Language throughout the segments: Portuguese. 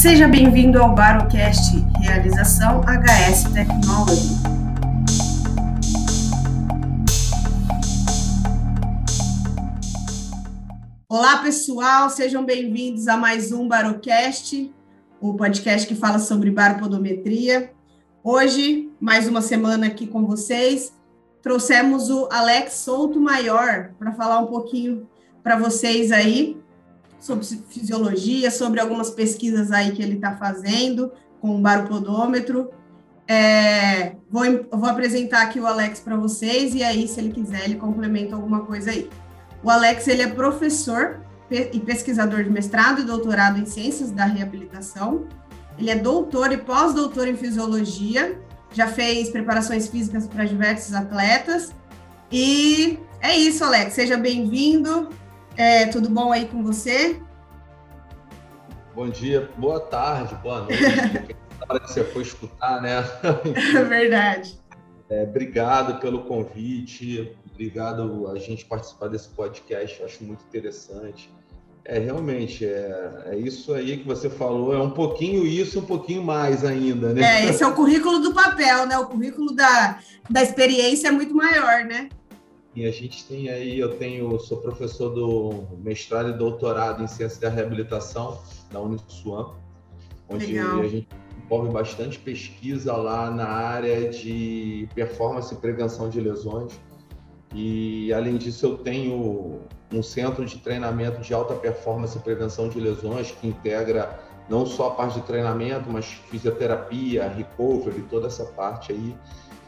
Seja bem-vindo ao Barocast, realização HS Technology. Olá, pessoal, sejam bem-vindos a mais um Barocast, o podcast que fala sobre baropodometria. Hoje, mais uma semana aqui com vocês, trouxemos o Alex Souto Maior para falar um pouquinho para vocês aí sobre fisiologia, sobre algumas pesquisas aí que ele está fazendo com o baropodômetro. É, vou, vou apresentar aqui o Alex para vocês e aí, se ele quiser, ele complementa alguma coisa aí. O Alex ele é professor e pesquisador de mestrado e doutorado em ciências da reabilitação. Ele é doutor e pós-doutor em fisiologia. Já fez preparações físicas para diversos atletas. E é isso, Alex. Seja bem-vindo. É, tudo bom aí com você? Bom dia, boa tarde, boa noite. Na hora que você for escutar, né? É verdade. É, obrigado pelo convite, obrigado a gente participar desse podcast, acho muito interessante. É, realmente, é, é isso aí que você falou, é um pouquinho isso, um pouquinho mais ainda, né? É, esse é o currículo do papel, né? O currículo da, da experiência é muito maior, né? E a gente tem aí, eu tenho, sou professor do mestrado e doutorado em ciência da reabilitação da Uniswan, onde Legal. a gente envolve bastante pesquisa lá na área de performance e prevenção de lesões. E além disso, eu tenho um centro de treinamento de alta performance e prevenção de lesões que integra não só a parte de treinamento, mas fisioterapia, recovery, toda essa parte aí.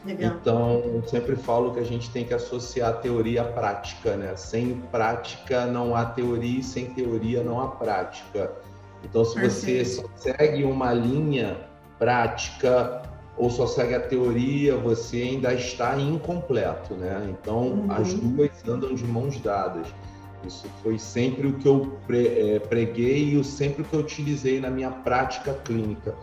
Legal. Então, sempre falo que a gente tem que associar a teoria à prática, né? Sem prática não há teoria e sem teoria não há prática. Então, se você só segue uma linha prática ou só segue a teoria, você ainda está incompleto, né? Então, uhum. as duas andam de mãos dadas. Isso foi sempre o que eu é, preguei e sempre o que eu utilizei na minha prática clínica.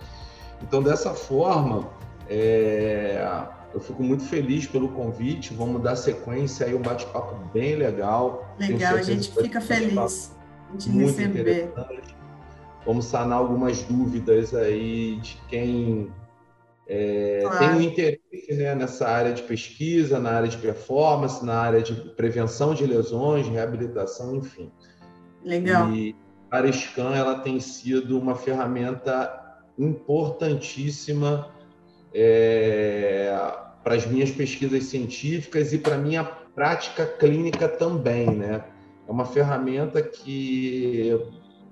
Então, dessa forma, é, eu fico muito feliz pelo convite. Vamos dar sequência aí, um bate-papo bem legal. Legal, a gente fica feliz de muito receber. Interessante. Vamos sanar algumas dúvidas aí de quem é, claro. tem um interesse né, nessa área de pesquisa, na área de performance, na área de prevenção de lesões, reabilitação, enfim. Legal. E a área Scan ela tem sido uma ferramenta importantíssima é, para as minhas pesquisas científicas e para a minha prática clínica também, né? É uma ferramenta que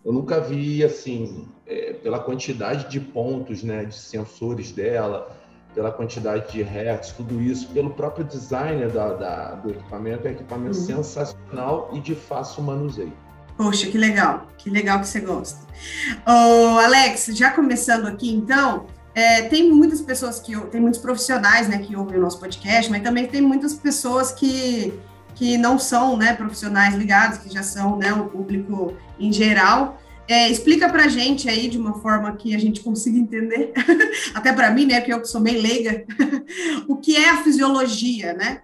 eu nunca vi assim, é, pela quantidade de pontos, né, de sensores dela, pela quantidade de hertz, tudo isso, pelo próprio design da, da do equipamento, é um equipamento uhum. sensacional e de fácil manuseio. Poxa, que legal, que legal que você gosta. Ô, Alex, já começando aqui então, é, tem muitas pessoas que tem muitos profissionais né, que ouvem o nosso podcast, mas também tem muitas pessoas que, que não são né, profissionais ligados, que já são né, o público em geral. É, explica para a gente aí de uma forma que a gente consiga entender, até para mim, né, porque eu que sou bem leiga, o que é a fisiologia, né?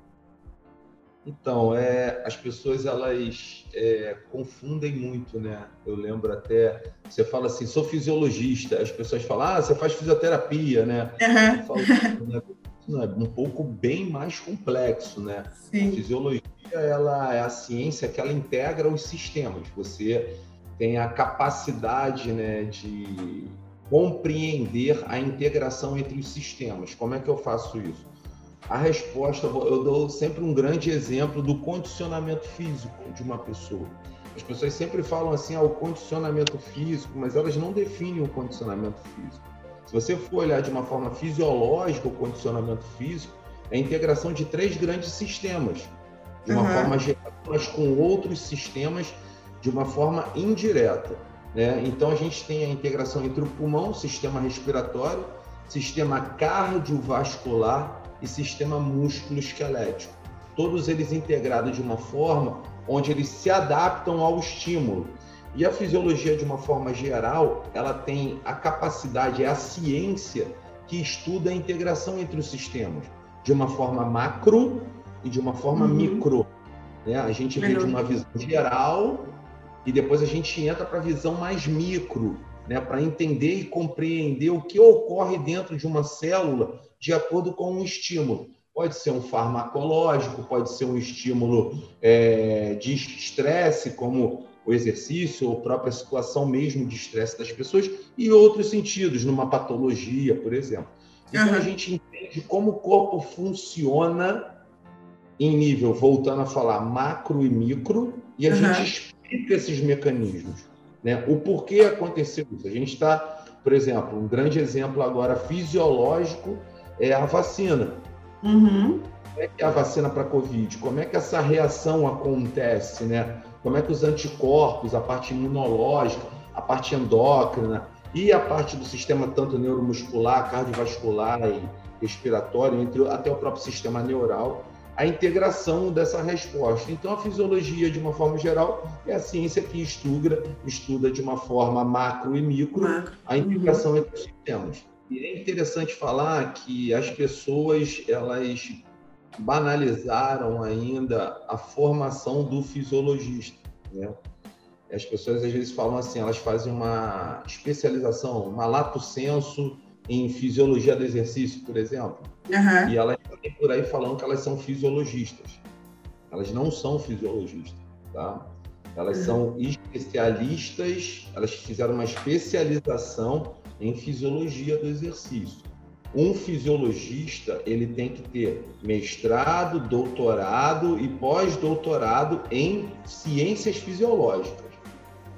Então, é, as pessoas elas é, confundem muito, né? Eu lembro até, você fala assim, sou fisiologista, as pessoas falam, ah, você faz fisioterapia, né? Uhum. Eu falo, né? É um pouco bem mais complexo, né? Sim. A fisiologia ela é a ciência que ela integra os sistemas. Você tem a capacidade, né, de compreender a integração entre os sistemas. Como é que eu faço isso? a resposta, eu dou sempre um grande exemplo do condicionamento físico de uma pessoa. As pessoas sempre falam assim, ah, o condicionamento físico, mas elas não definem o condicionamento físico. Se você for olhar de uma forma fisiológica o condicionamento físico, é a integração de três grandes sistemas, de uma uhum. forma geral, mas com outros sistemas de uma forma indireta. Né? Então a gente tem a integração entre o pulmão, sistema respiratório, sistema cardiovascular e sistema músculo-esquelético. Todos eles integrados de uma forma onde eles se adaptam ao estímulo. E a fisiologia, de uma forma geral, ela tem a capacidade, é a ciência que estuda a integração entre os sistemas, de uma forma macro e de uma forma uhum. micro. Né? A gente vê de uma visão geral e depois a gente entra para a visão mais micro, né, para entender e compreender o que ocorre dentro de uma célula de acordo com um estímulo. Pode ser um farmacológico, pode ser um estímulo é, de estresse, como o exercício ou a própria situação mesmo de estresse das pessoas, e outros sentidos, numa patologia, por exemplo. Então uhum. a gente entende como o corpo funciona em nível, voltando a falar, macro e micro, e a uhum. gente explica esses mecanismos. Né? O porquê aconteceu isso? A gente está, por exemplo, um grande exemplo agora fisiológico é a vacina. Uhum. É que é a vacina para a Covid? Como é que essa reação acontece? Né? Como é que os anticorpos, a parte imunológica, a parte endócrina e a parte do sistema tanto neuromuscular, cardiovascular e respiratório, entre até o próprio sistema neural, a integração dessa resposta. Então, a fisiologia, de uma forma geral, é a ciência que estuda, estuda de uma forma macro e micro macro. a integração uhum. entre os sistemas. E é interessante falar que as pessoas elas banalizaram ainda a formação do fisiologista. Né? As pessoas às vezes falam assim, elas fazem uma especialização, uma lato senso em fisiologia do exercício, por exemplo. Uhum. E elas estão por aí falando que elas são fisiologistas. Elas não são fisiologistas, tá? Elas uhum. são especialistas, elas fizeram uma especialização em fisiologia do exercício. Um fisiologista, ele tem que ter mestrado, doutorado e pós-doutorado em ciências fisiológicas.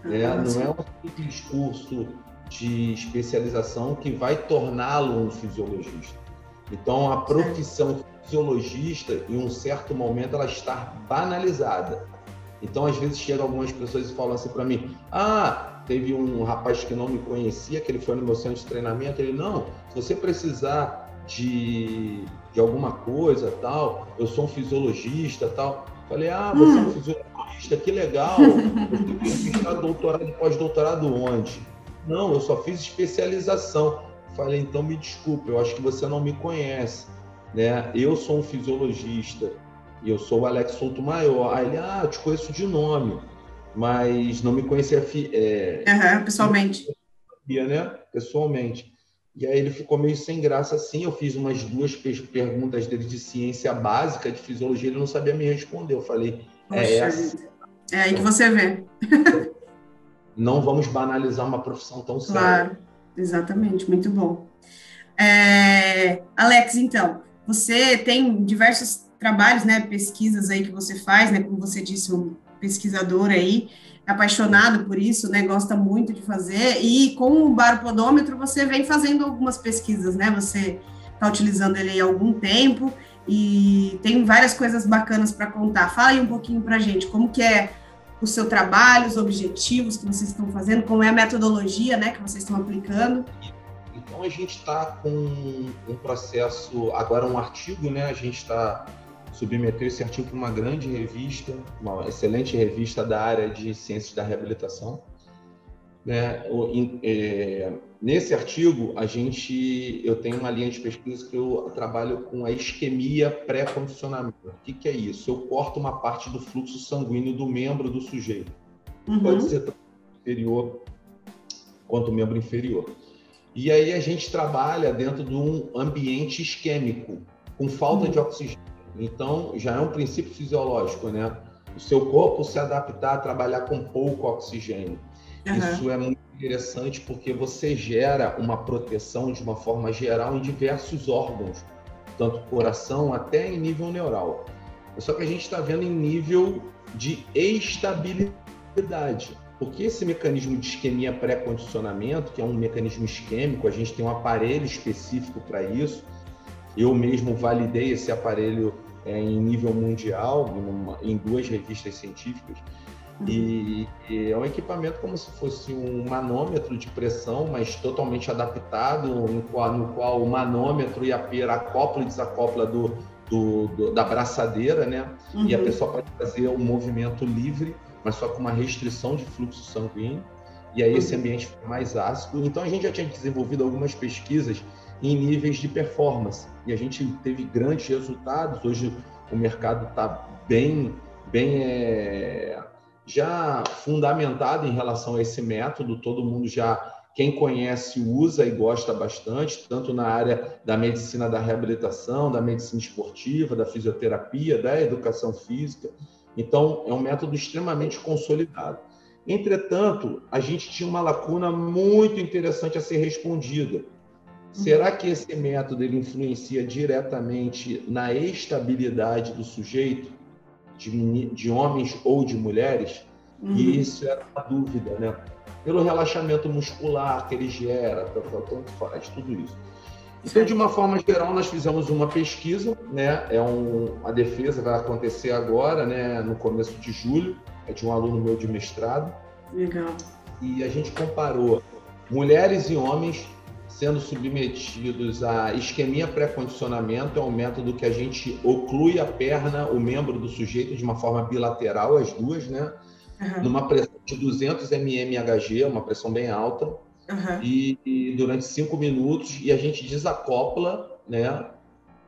Né? Não é um simples curso de especialização que vai torná-lo um fisiologista. Então, a profissão fisiologista, em um certo momento, ela está banalizada. Então, às vezes, chegam algumas pessoas e falam assim para mim: Ah, teve um rapaz que não me conhecia, que ele foi no meu centro de treinamento. Ele, não, se você precisar de, de alguma coisa, tal, eu sou um fisiologista, tal. Falei: Ah, você é um hum. fisiologista, que legal. Você tem doutorado e pós-doutorado onde? Não, eu só fiz especialização. Falei, então me desculpe, eu acho que você não me conhece. Né? Eu sou um fisiologista e eu sou o Alex Souto Maior. Aí ele, ah, eu te conheço de nome, mas não me conhecia é, uhum, pessoalmente. Né? Pessoalmente. E aí ele ficou meio sem graça assim. Eu fiz umas duas perguntas dele de ciência básica, de fisiologia, ele não sabia me responder. Eu falei, é essa. É aí que você vê. não vamos banalizar uma profissão tão séria. Claro, exatamente, muito bom. É, Alex, então, você tem diversos trabalhos, né, pesquisas aí que você faz, né, como você disse, um pesquisador aí, apaixonado por isso, né, gosta muito de fazer, e com o baropodômetro você vem fazendo algumas pesquisas, né, você está utilizando ele há algum tempo, e tem várias coisas bacanas para contar. Fala aí um pouquinho para gente, como que é o seu trabalho, os objetivos que vocês estão fazendo, como é a metodologia né, que vocês estão aplicando. Então a gente está com um processo, agora um artigo, né? A gente está submeteu esse artigo para uma grande revista, uma excelente revista da área de ciências da reabilitação. Né? É, nesse artigo, a gente, eu tenho uma linha de pesquisa que eu trabalho com a isquemia pré-condicionamento. O que, que, é isso? Eu corto uma parte do fluxo sanguíneo do membro do sujeito. Uhum. Pode ser tanto superior quanto membro inferior. E aí a gente trabalha dentro de um ambiente isquêmico, com falta uhum. de oxigênio. Então, já é um princípio fisiológico, né? O seu corpo se adaptar a trabalhar com pouco oxigênio. Uhum. Isso é muito interessante porque você gera uma proteção de uma forma geral em diversos órgãos, tanto coração até em nível neural. Só que a gente está vendo em nível de estabilidade. Porque esse mecanismo de isquemia pré-condicionamento, que é um mecanismo isquêmico, a gente tem um aparelho específico para isso. Eu mesmo validei esse aparelho é, em nível mundial, em, em duas revistas científicas. E, e, é um equipamento como se fosse um manômetro de pressão, mas totalmente adaptado, no qual, no qual o manômetro e a pera acopla e desacopla do, do, do da braçadeira, né? Uhum. E a uhum. pessoa pode fazer um movimento livre, mas só com uma restrição de fluxo sanguíneo. E aí esse uhum. ambiente fica mais ácido. Então a gente já tinha desenvolvido algumas pesquisas em níveis de performance. E a gente teve grandes resultados. Hoje o mercado está bem, bem é, já fundamentado em relação a esse método, todo mundo já, quem conhece usa e gosta bastante, tanto na área da medicina da reabilitação, da medicina esportiva, da fisioterapia, da educação física. Então, é um método extremamente consolidado. Entretanto, a gente tinha uma lacuna muito interessante a ser respondida. Será que esse método ele influencia diretamente na estabilidade do sujeito, de, de homens ou de mulheres? Uhum. E isso era uma dúvida, né? pelo relaxamento muscular que ele gera, tanto faz, tudo isso. Então, de uma forma geral, nós fizemos uma pesquisa, né? É um, a defesa vai acontecer agora, né? No começo de julho, é de um aluno meu de mestrado. Legal. E a gente comparou mulheres e homens sendo submetidos a isquemia pré-condicionamento, é um método que a gente oclui a perna, o membro do sujeito de uma forma bilateral, as duas, né? uhum. numa pressão de 200 mmHg, uma pressão bem alta, uhum. e, e, durante cinco minutos, e a gente desacopla né,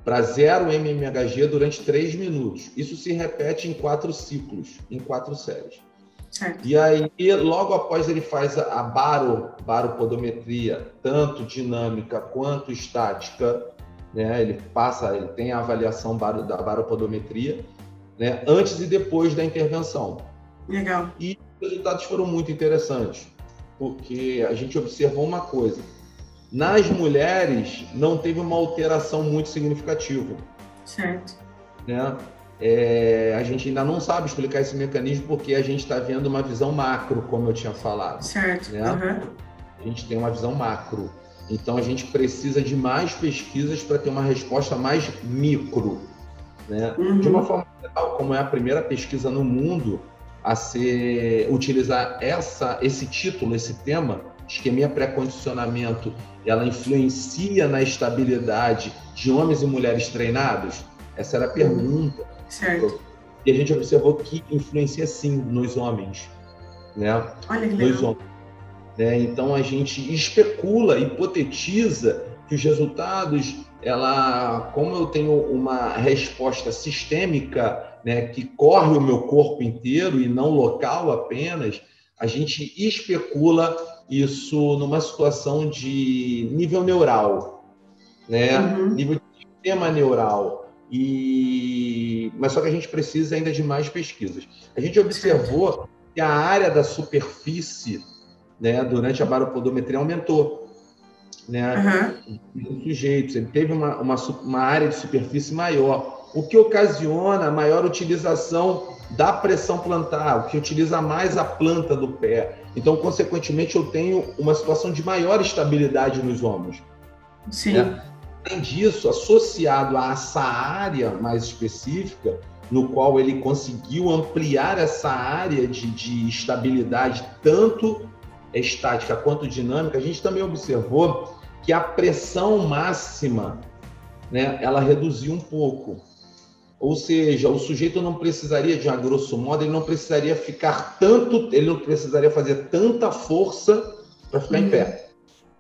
para 0 mmHg durante três minutos. Isso se repete em quatro ciclos, em quatro séries. Certo. E aí, logo após ele faz a baro, baropodometria, tanto dinâmica quanto estática, né? Ele passa, ele tem a avaliação da baropodometria, né? Antes e depois da intervenção. Legal. E os resultados foram muito interessantes, porque a gente observou uma coisa: nas mulheres não teve uma alteração muito significativa. Certo. Né? É, a gente ainda não sabe explicar esse mecanismo porque a gente está vendo uma visão macro, como eu tinha falado. Certo. Né? Uhum. A gente tem uma visão macro. Então a gente precisa de mais pesquisas para ter uma resposta mais micro. Né? Uhum. De uma forma geral, como é a primeira pesquisa no mundo a ser utilizar essa esse título, esse tema, isquemia pré-condicionamento, ela influencia na estabilidade de homens e mulheres treinados? Essa era a pergunta. Certo. E a gente observou que influencia sim nos homens, né? Olha que legal. Nos homens. Né? Então a gente especula, hipotetiza que os resultados, ela, como eu tenho uma resposta sistêmica né, que corre o meu corpo inteiro e não local apenas, a gente especula isso numa situação de nível neural, né? Uhum. Nível de sistema neural. E... Mas só que a gente precisa ainda de mais pesquisas. A gente observou que a área da superfície né, durante a baropodometria aumentou. Né, uhum. sujeitos, ele teve uma, uma, uma área de superfície maior o que ocasiona a maior utilização da pressão plantar, o que utiliza mais a planta do pé. Então, consequentemente, eu tenho uma situação de maior estabilidade nos ombros. Sim. Né? Além disso, associado a essa área mais específica, no qual ele conseguiu ampliar essa área de, de estabilidade, tanto estática quanto dinâmica, a gente também observou que a pressão máxima né, ela reduziu um pouco. Ou seja, o sujeito não precisaria, de a grosso modo, ele não precisaria ficar tanto, ele não precisaria fazer tanta força para ficar uhum. em pé.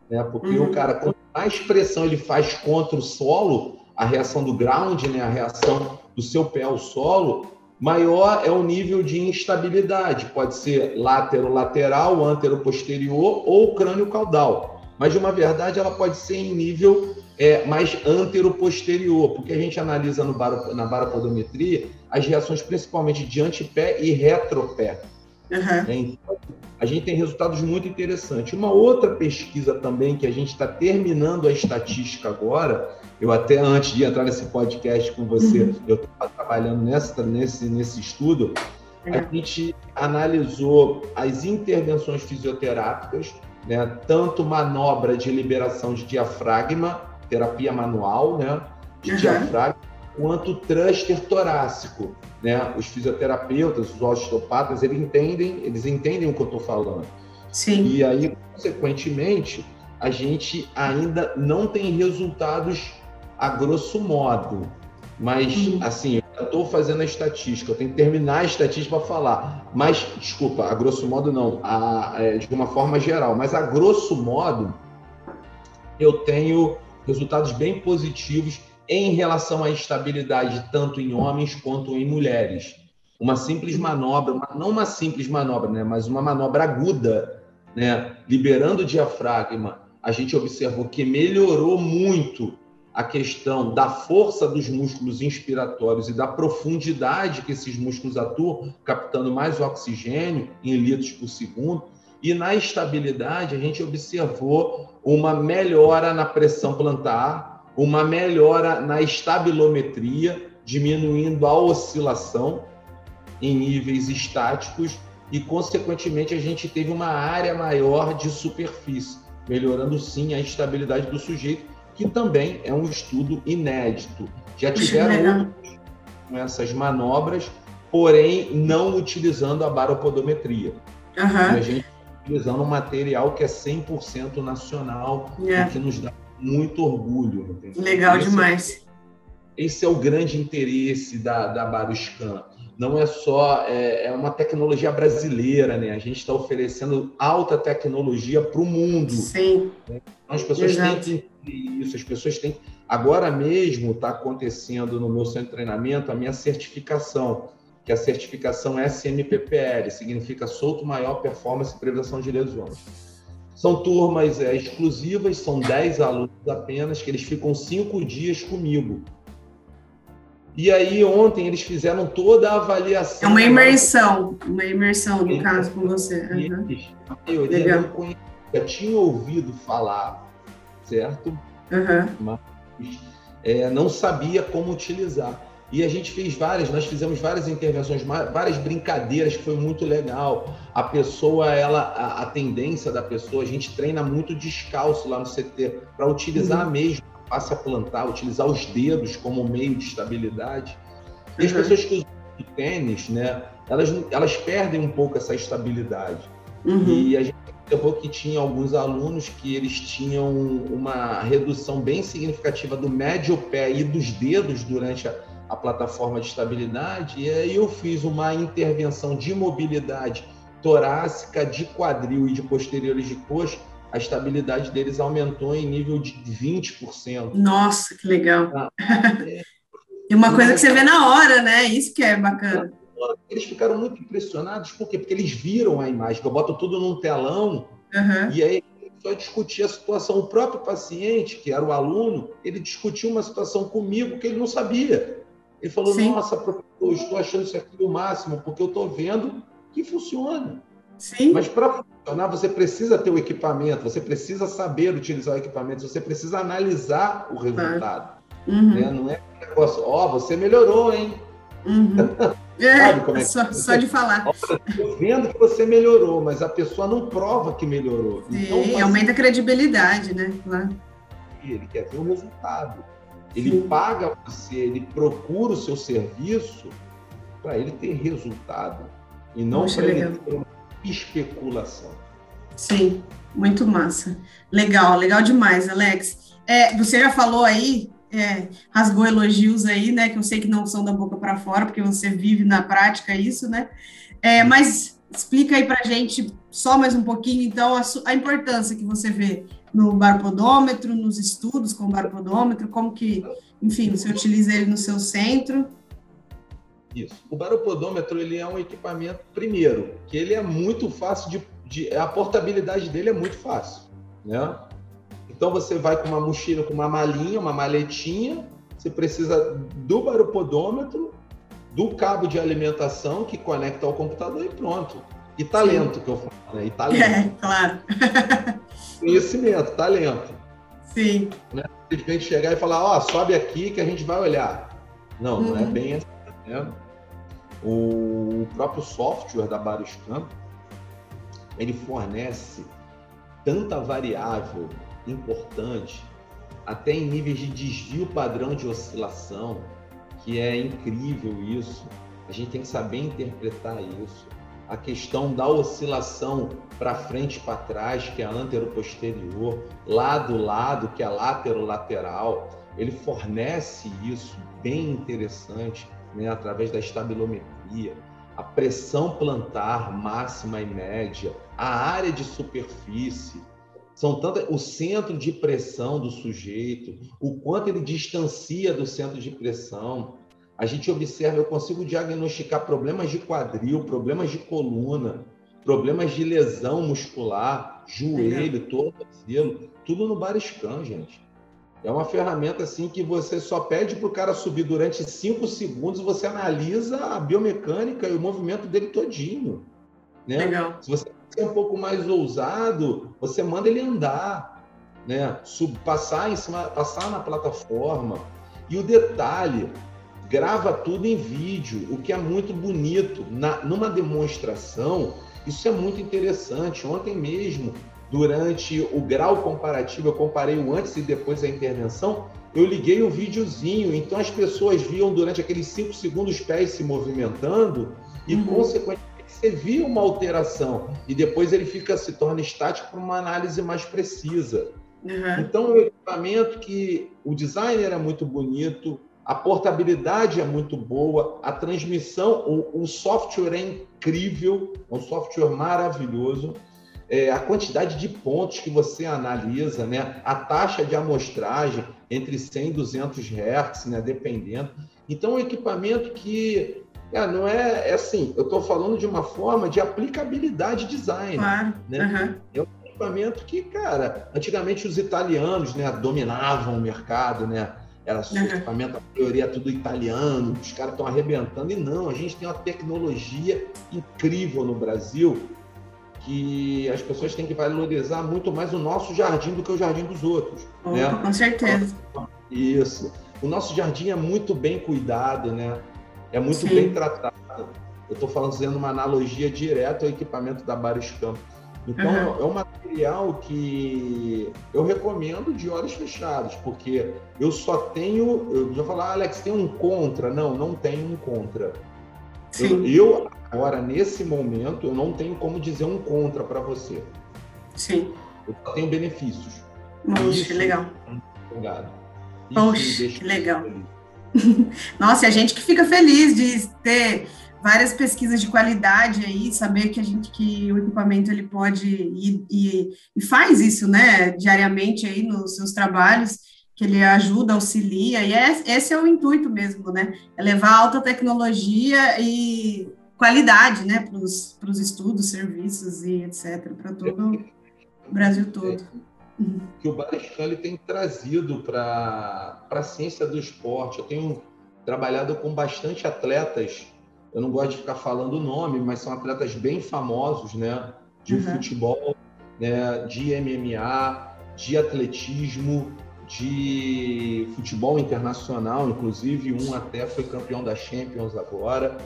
Né? Porque uhum. o cara, quanto mais pressão ele faz contra o solo, a reação do ground, né? a reação do seu pé ao solo, maior é o nível de instabilidade. Pode ser látero-lateral, antero-posterior ou crânio-caudal. Mas, de uma verdade, ela pode ser em nível é, mais antero-posterior, porque a gente analisa no na baropodometria as reações principalmente de antepé e retropé. Uhum. Então, a gente tem resultados muito interessantes. Uma outra pesquisa também que a gente está terminando a estatística agora, eu até antes de entrar nesse podcast com você, uhum. eu estava trabalhando nessa, nesse, nesse estudo, uhum. a gente analisou as intervenções fisioterápicas, né, tanto manobra de liberação de diafragma terapia manual, né, de diafragma, quanto thruster torácico, né? Os fisioterapeutas, os osteopatas, eles entendem, eles entendem o que eu estou falando. Sim. E aí, consequentemente, a gente ainda não tem resultados a grosso modo. Mas, uhum. assim, eu estou fazendo a estatística, eu tenho que terminar a estatística para falar. Mas, desculpa, a grosso modo não, a, é, de uma forma geral. Mas, a grosso modo, eu tenho resultados bem positivos em relação à estabilidade, tanto em homens quanto em mulheres. Uma simples manobra, não uma simples manobra, né, mas uma manobra aguda né, liberando o diafragma, a gente observou que melhorou muito a questão da força dos músculos inspiratórios e da profundidade que esses músculos atuam, captando mais oxigênio em litros por segundo. E na estabilidade, a gente observou uma melhora na pressão plantar, uma melhora na estabilometria, diminuindo a oscilação em níveis estáticos e, consequentemente, a gente teve uma área maior de superfície, melhorando sim a estabilidade do sujeito, que também é um estudo inédito. Já tiveram com essas manobras, porém não utilizando a baropodometria. Uhum. A gente utilizando um material que é 100% nacional é. e que nos dá muito orgulho. Entendeu? Legal esse demais. É, esse é o grande interesse da, da Baroscan não é só é, é, uma tecnologia brasileira, né? A gente está oferecendo alta tecnologia para o mundo. Sim. Né? Então, as pessoas Exato. têm que entender isso, as pessoas têm. Agora mesmo está acontecendo no meu centro de treinamento a minha certificação, que é a certificação SMPPL, significa Solto Maior Performance e Prevenção de Lesões. São turmas é, exclusivas, são 10 alunos apenas, que eles ficam cinco dias comigo e aí ontem eles fizeram toda a avaliação. É uma imersão, uma imersão no caso com você. Uhum. Eles, a maioria Legal. conhecia, tinha ouvido falar, certo? Uhum. Mas é, não sabia como utilizar. E a gente fez várias, nós fizemos várias intervenções, várias brincadeiras que foi muito legal. A pessoa, ela, a, a tendência da pessoa, a gente treina muito descalço lá no CT para utilizar uhum. mesmo passe a plantar, utilizar os dedos como meio de estabilidade. E as uhum. pessoas que usam tênis, né, elas, elas perdem um pouco essa estabilidade. Uhum. E a gente observou que tinha alguns alunos que eles tinham uma redução bem significativa do médio pé e dos dedos durante a, a plataforma de estabilidade. E aí eu fiz uma intervenção de mobilidade torácica, de quadril e de posteriores de coxa a estabilidade deles aumentou em nível de 20%. Nossa, que legal. Ah, é. e uma coisa que você vê na hora, né? Isso que é bacana. Eles ficaram muito impressionados, por quê? Porque eles viram a imagem, eu boto tudo num telão, uhum. e aí só discutir a situação. O próprio paciente, que era o aluno, ele discutiu uma situação comigo que ele não sabia. Ele falou, Sim. nossa, professor, estou achando isso aqui o máximo, porque eu estou vendo que funciona. Sim. Mas para funcionar, você precisa ter o equipamento, você precisa saber utilizar o equipamento, você precisa analisar o resultado. Uhum. Né? Não é um negócio, ó, oh, você melhorou, hein? Uhum. É, é só, só, de falar. Estou vendo que você melhorou, mas a pessoa não prova que melhorou. Sim, então, aumenta a credibilidade, né? Claro. Ele quer ver o resultado. Ele paga você, ele procura o seu serviço para ele ter resultado. E não para ele ter uma especulação. Sim, muito massa. Legal, legal demais, Alex. É, você já falou aí, é, rasgou elogios aí, né? Que eu sei que não são da boca para fora, porque você vive na prática isso, né? É, mas explica aí para gente só mais um pouquinho, então, a, a, importância que você vê no baropodômetro, nos estudos com o baropodômetro, como que, enfim, você utiliza ele no seu centro isso. O baropodômetro ele é um equipamento, primeiro, que ele é muito fácil de, de, a portabilidade dele é muito fácil, né? Então você vai com uma mochila, com uma malinha, uma maletinha, você precisa do baropodômetro, do cabo de alimentação que conecta ao computador e pronto. E talento que eu falo, né? E talento. É, claro. Conhecimento, talento. Sim. Né? Simplesmente chegar e falar, ó, oh, sobe aqui que a gente vai olhar. Não, uhum. não é uhum. bem assim. Né? O próprio software da Baroscan, ele fornece tanta variável importante, até em níveis de desvio padrão de oscilação, que é incrível isso. A gente tem que saber interpretar isso. A questão da oscilação para frente para trás, que é antero-posterior, lado-lado, que é látero-lateral, ele fornece isso bem interessante né, através da estabilometria, a pressão plantar máxima e média, a área de superfície, são tantas, o centro de pressão do sujeito, o quanto ele distancia do centro de pressão. A gente observa, eu consigo diagnosticar problemas de quadril, problemas de coluna, problemas de lesão muscular, joelho, tornozelo, tudo no Bariscan, gente. É uma ferramenta assim que você só pede para o cara subir durante cinco segundos, você analisa a biomecânica e o movimento dele todinho. Né? Legal. Se você é um pouco mais ousado, você manda ele andar, né? Sub, passar em cima, passar na plataforma. E o detalhe, grava tudo em vídeo, o que é muito bonito. Na, numa demonstração, isso é muito interessante. Ontem mesmo, durante o grau comparativo, eu comparei o antes e depois da intervenção, eu liguei o videozinho, então as pessoas viam durante aqueles cinco segundos os pés se movimentando e, uhum. consequentemente, você via uma alteração e depois ele fica se torna estático para uma análise mais precisa. Uhum. Então, o equipamento que o design era muito bonito, a portabilidade é muito boa, a transmissão, o, o software é incrível, é um software maravilhoso. É, a quantidade de pontos que você analisa, né? a taxa de amostragem entre 100 e 200 Hz, né? dependendo. Então, é um equipamento que é, não é, é assim, eu estou falando de uma forma de aplicabilidade design. Claro. Né? Uhum. É um equipamento que, cara, antigamente os italianos né, dominavam o mercado, né? Era equipamento, a maioria é tudo italiano, os caras estão arrebentando. E não, a gente tem uma tecnologia incrível no Brasil que as pessoas têm que valorizar muito mais o nosso jardim do que o jardim dos outros. Opa, né? Com certeza. Isso. O nosso jardim é muito bem cuidado, né? É muito Sim. bem tratado. Eu estou fazendo uma analogia direta ao equipamento da Bares Campos então, uhum. é um material que eu recomendo de olhos fechados, porque eu só tenho. Eu já falar, ah, Alex, tem um contra? Não, não tenho um contra. Eu, eu, agora, nesse momento, eu não tenho como dizer um contra para você. Sim. Eu só tenho benefícios. Poxa, que legal. Obrigado. Poxa, que legal. Nossa, e a gente que fica feliz de ter várias pesquisas de qualidade aí, saber que a gente que o equipamento ele pode ir, e, e faz isso, né, diariamente aí nos seus trabalhos, que ele ajuda, auxilia, e é, esse é o intuito mesmo, né, é levar alta tecnologia e qualidade, né, para os estudos, serviços e etc, para todo o Brasil todo. Que o Bariscan tem trazido para a ciência do esporte. Eu tenho trabalhado com bastante atletas eu não gosto de ficar falando o nome, mas são atletas bem famosos, né? De uhum. futebol, né? de MMA, de atletismo, de futebol internacional, inclusive um até foi campeão da Champions agora.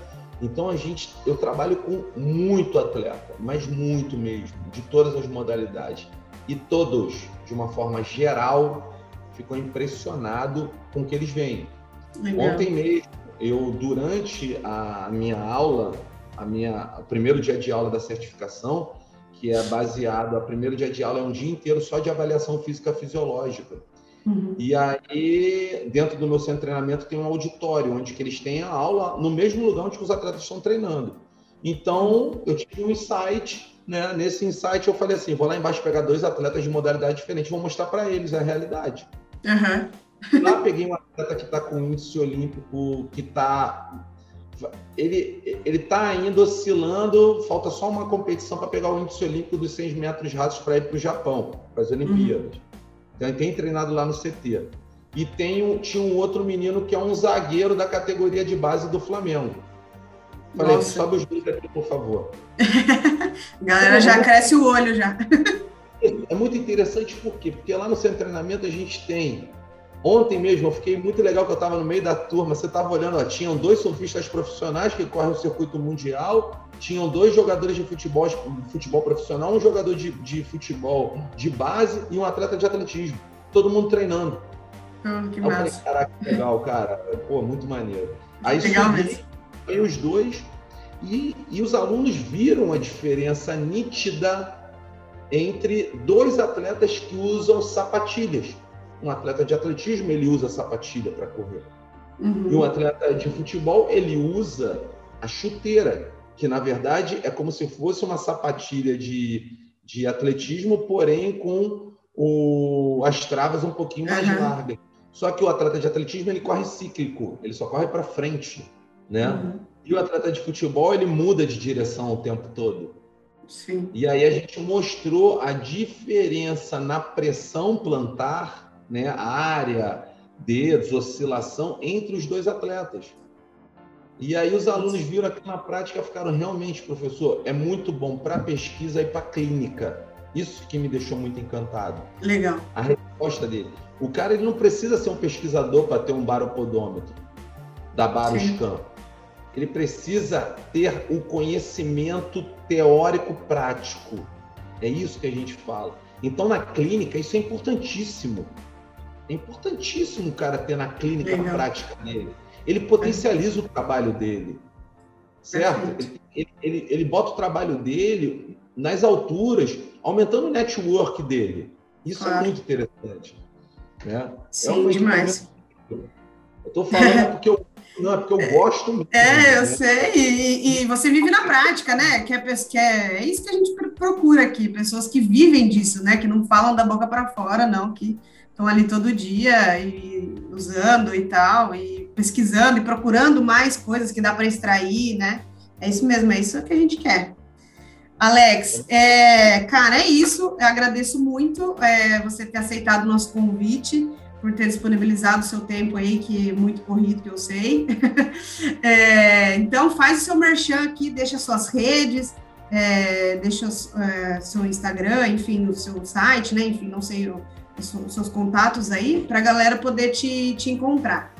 Então a gente, eu trabalho com muito atleta, mas muito mesmo, de todas as modalidades. E todos, de uma forma geral, ficou impressionado com o que eles veem. Legal. Ontem mesmo eu durante a minha aula, a minha o primeiro dia de aula da certificação, que é baseado, a primeiro dia de aula é um dia inteiro só de avaliação física fisiológica. Uhum. E aí, dentro do meu centro de treinamento, tem um auditório, onde que eles têm a aula no mesmo lugar onde os atletas estão treinando. Então, eu tive um insight, né? Nesse insight, eu falei assim: vou lá embaixo pegar dois atletas de modalidade diferente, vou mostrar para eles a realidade. Uhum. Lá peguei um atleta que está com índice olímpico que está. Ele, ele tá ainda oscilando, falta só uma competição para pegar o índice olímpico dos 100 metros rasos para ir para o Japão, para as Olimpíadas. Uhum. Então ele tem treinado lá no CT. E tem um, tinha um outro menino que é um zagueiro da categoria de base do Flamengo. Falei, Nossa. sobe os dois aqui, por favor. Galera já cresce o olho já. é muito interessante por quê? Porque lá no centro de treinamento a gente tem Ontem mesmo eu fiquei muito legal que eu estava no meio da turma. Você estava olhando, ó, tinham dois surfistas profissionais que correm o circuito mundial, tinham dois jogadores de futebol, futebol profissional, um jogador de, de futebol de base e um atleta de atletismo. Todo mundo treinando. Hum, que massa. Falei, Caraca, que legal, cara. Pô, muito maneiro. Aí legal subi, os dois e, e os alunos viram a diferença nítida entre dois atletas que usam sapatilhas um atleta de atletismo ele usa sapatilha para correr. Uhum. E um atleta de futebol ele usa a chuteira, que na verdade é como se fosse uma sapatilha de, de atletismo, porém com o, as travas um pouquinho mais uhum. largas. Só que o atleta de atletismo ele corre cíclico, ele só corre para frente, né? Uhum. E o atleta de futebol ele muda de direção o tempo todo. Sim. E aí a gente mostrou a diferença na pressão plantar, né, área, dedos, oscilação entre os dois atletas. E aí os alunos viram aqui na prática ficaram realmente, professor, é muito bom para pesquisa e para clínica. Isso que me deixou muito encantado. Legal. A resposta dele. O cara ele não precisa ser um pesquisador para ter um baropodômetro da Baroscan. Ele precisa ter o conhecimento teórico prático. É isso que a gente fala. Então, na clínica, isso é importantíssimo. É importantíssimo o cara ter na clínica Legal. a prática dele. Ele potencializa o trabalho dele. Certo? Ele, ele, ele, bota o trabalho dele nas alturas, aumentando o network dele. Isso é claro. é muito interessante. Né? É Sim, é demais. Eu estou falando porque eu, não, é porque eu gosto muito. É, né? eu sei. E, e, você vive na prática, né? Que é, que é, é isso que a gente procura aqui, pessoas que vivem disso, né? Que não falam da boca para fora, não, que estão ali todo dia e usando e tal, e pesquisando e procurando mais coisas que dá para extrair, né? É isso mesmo, é isso que a gente quer. Alex, é, cara, é isso. Eu agradeço muito é, você ter aceitado o nosso convite, por ter disponibilizado o seu tempo aí, que é muito corrido, que eu sei. é, então, faz o seu merchan aqui, deixa suas redes, é, deixa é, seu Instagram, enfim, o seu site, né? Enfim, não sei os seus contatos aí, para a galera poder te, te encontrar.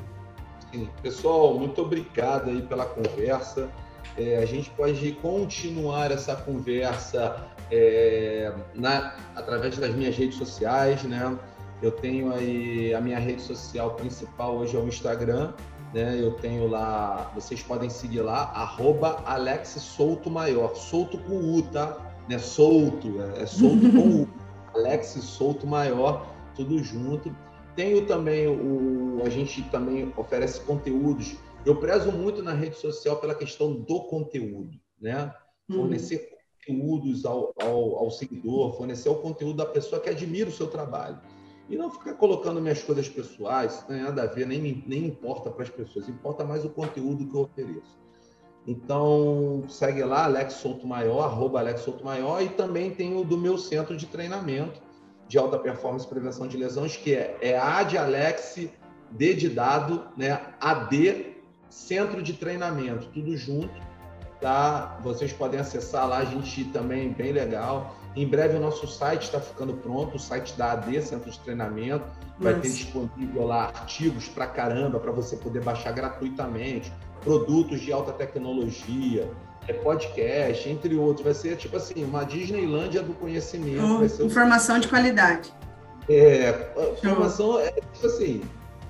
Sim. Pessoal, muito obrigado aí pela conversa. É, a gente pode continuar essa conversa é, na, através das minhas redes sociais, né? Eu tenho aí a minha rede social principal hoje é o Instagram, né? Eu tenho lá, vocês podem seguir lá, arroba Alex Souto Maior, solto com U, tá? Não é solto, é, é solto com U. Alex Souto Maior, tudo junto. Tenho também o, a gente também oferece conteúdos. Eu prezo muito na rede social pela questão do conteúdo, né? Uhum. Fornecer conteúdos ao, ao, ao seguidor, fornecer o conteúdo da pessoa que admira o seu trabalho. E não ficar colocando minhas coisas pessoais, não tem nada a ver, nem, nem importa para as pessoas, importa mais o conteúdo que eu ofereço. Então, segue lá, Alex Souto Maior, arroba Alex Souto Maior, e também tem o do meu centro de treinamento de alta performance e prevenção de lesões, que é, é A de Alex, D de dado, né? AD, centro de treinamento, tudo junto, tá? Vocês podem acessar lá, a gente também bem legal. Em breve o nosso site está ficando pronto, o site da AD, Centro de Treinamento, vai ter disponível lá artigos para caramba para você poder baixar gratuitamente, produtos de alta tecnologia, é podcast, entre outros. Vai ser tipo assim, uma Disneylândia do conhecimento. Oh, informação de qualidade. É, informação é tipo assim,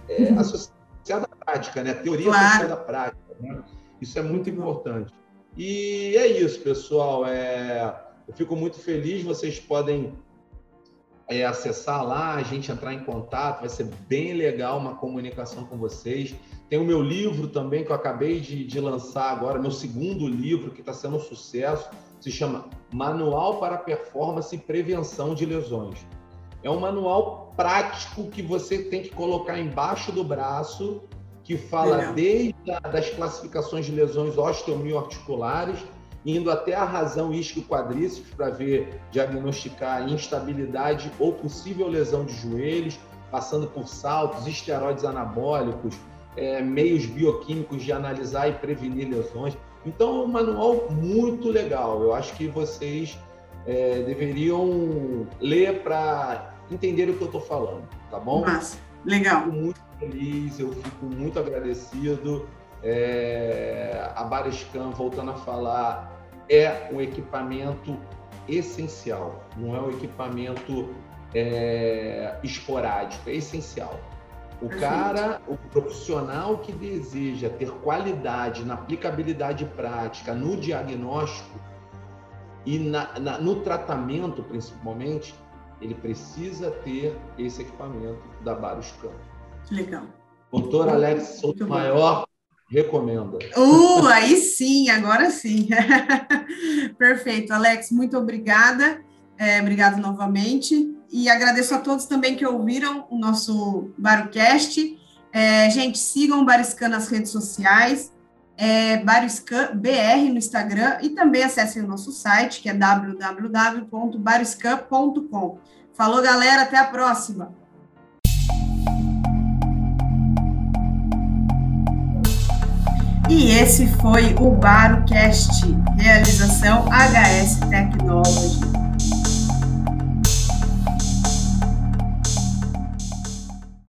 é associada à prática, né? Teoria claro. associada à prática. Né? Isso é muito importante. E é isso, pessoal. É, eu fico muito feliz. Vocês podem é, acessar lá, a gente entrar em contato. Vai ser bem legal uma comunicação com vocês. Tem o meu livro também, que eu acabei de, de lançar agora, meu segundo livro, que está sendo um sucesso. Se chama Manual para Performance e Prevenção de Lesões. É um manual prático que você tem que colocar embaixo do braço, que fala Legal. desde a, das classificações de lesões osteomioarticulares indo até a razão isquio-quadríceps para ver, diagnosticar instabilidade ou possível lesão de joelhos, passando por saltos, esteroides anabólicos, é, meios bioquímicos de analisar e prevenir lesões. Então, é um manual muito legal. Eu acho que vocês é, deveriam ler para entender o que eu estou falando, tá bom? Massa, legal. Muito feliz, eu fico muito agradecido. É, a Bariscan, voltando a falar, é um equipamento essencial, não é um equipamento é, esporádico, é essencial. O cara, o profissional que deseja ter qualidade na aplicabilidade prática, no diagnóstico e na, na, no tratamento, principalmente, ele precisa ter esse equipamento da Baroscan. Legal. Doutor Alex Maior recomenda. Uh, aí sim, agora sim. Perfeito, Alex, muito obrigada. É, obrigado novamente. E agradeço a todos também que ouviram o nosso Barucast. É, gente, sigam o Bariscan nas redes sociais. é Bariscan BR no Instagram e também acessem o nosso site, que é www.bariscan.com. Falou, galera, até a próxima! E esse foi o BaroCast, realização HS Technology.